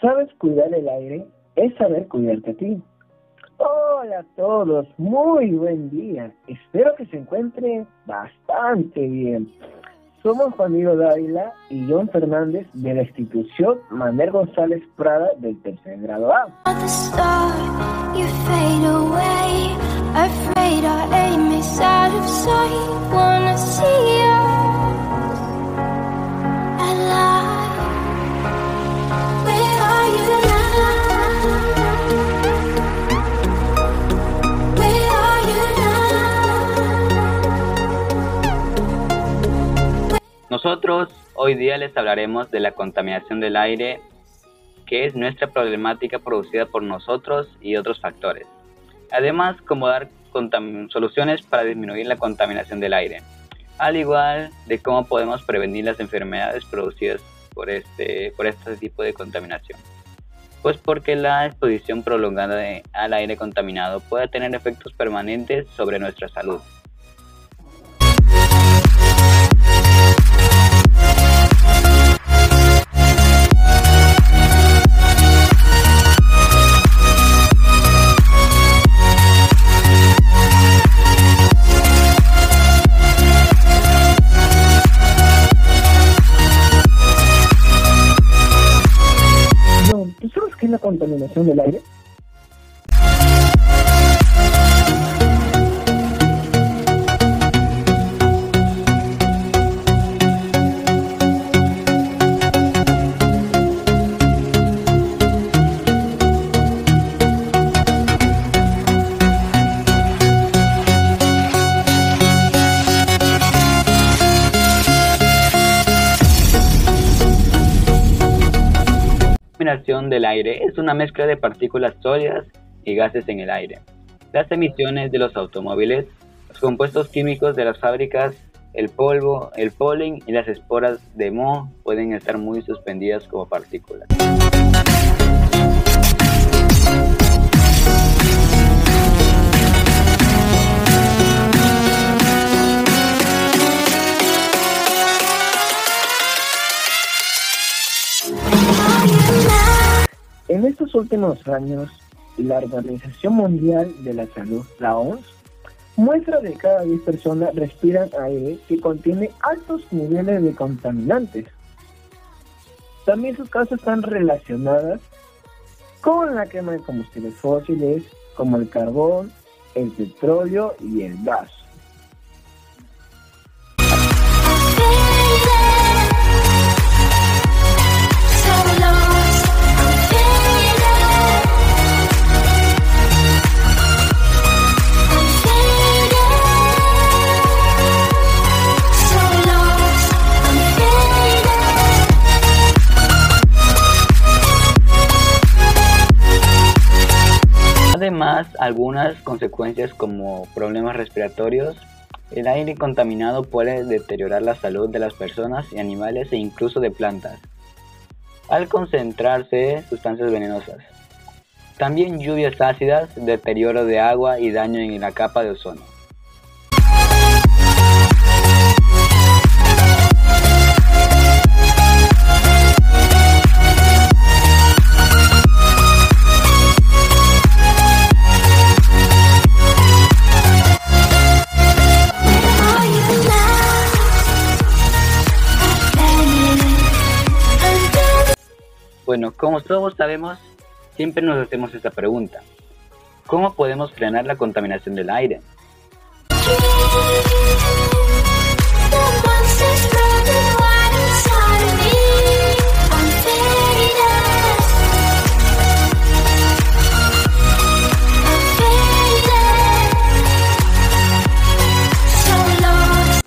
Sabes cuidar el aire es saber cuidarte a ti. Hola a todos, muy buen día. Espero que se encuentre bastante bien. Somos Juan Diego Dávila y John Fernández de la institución Manuel González Prada del tercer grado A. Nosotros hoy día les hablaremos de la contaminación del aire, que es nuestra problemática producida por nosotros y otros factores. Además, cómo dar soluciones para disminuir la contaminación del aire, al igual de cómo podemos prevenir las enfermedades producidas por este, por este tipo de contaminación. Pues porque la exposición prolongada al aire contaminado puede tener efectos permanentes sobre nuestra salud. La contaminación del aire? Del aire es una mezcla de partículas sólidas y gases en el aire. Las emisiones de los automóviles, los compuestos químicos de las fábricas, el polvo, el polen y las esporas de moho pueden estar muy suspendidas como partículas. En estos últimos años, la Organización Mundial de la Salud, la OMS, muestra de cada 10 personas respiran aire que contiene altos niveles de contaminantes. También sus causas están relacionadas con la quema de combustibles fósiles como el carbón, el petróleo y el gas. Algunas consecuencias como problemas respiratorios, el aire contaminado puede deteriorar la salud de las personas y animales e incluso de plantas, al concentrarse sustancias venenosas. También lluvias ácidas, deterioro de agua y daño en la capa de ozono. Bueno, como todos sabemos, siempre nos hacemos esta pregunta. ¿Cómo podemos frenar la contaminación del aire?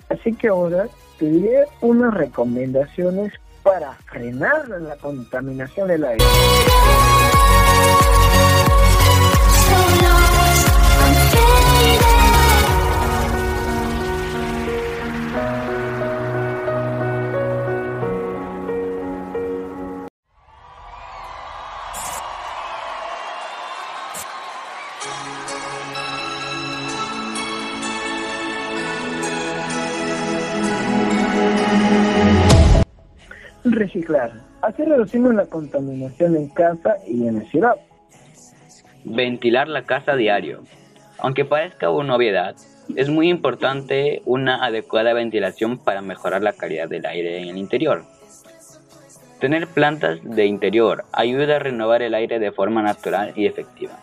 Así que ahora te diré unas recomendaciones para frenar la contaminación del aire. reciclar, así reducimos la contaminación en casa y en la ciudad. Ventilar la casa diario. Aunque parezca una obviedad, es muy importante una adecuada ventilación para mejorar la calidad del aire en el interior. Tener plantas de interior ayuda a renovar el aire de forma natural y efectiva.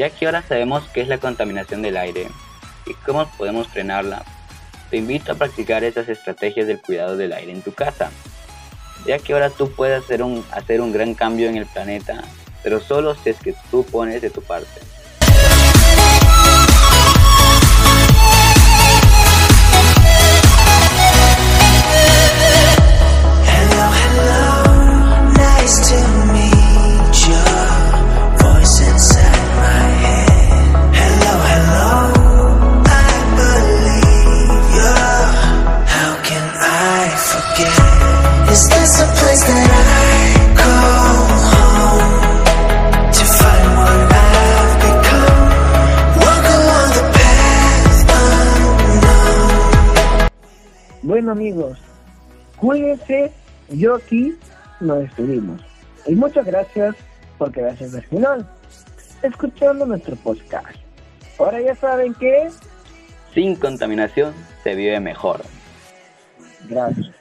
Ya que ahora sabemos qué es la contaminación del aire y cómo podemos frenarla, te invito a practicar estas estrategias del cuidado del aire en tu casa, ya que ahora tú puedes hacer un, hacer un gran cambio en el planeta, pero solo si es que tú pones de tu parte. Bueno amigos, cuídense, yo aquí nos despedimos. Y muchas gracias por quedarse hasta el final, escuchando nuestro podcast. Ahora ya saben que... Sin contaminación se vive mejor. Gracias.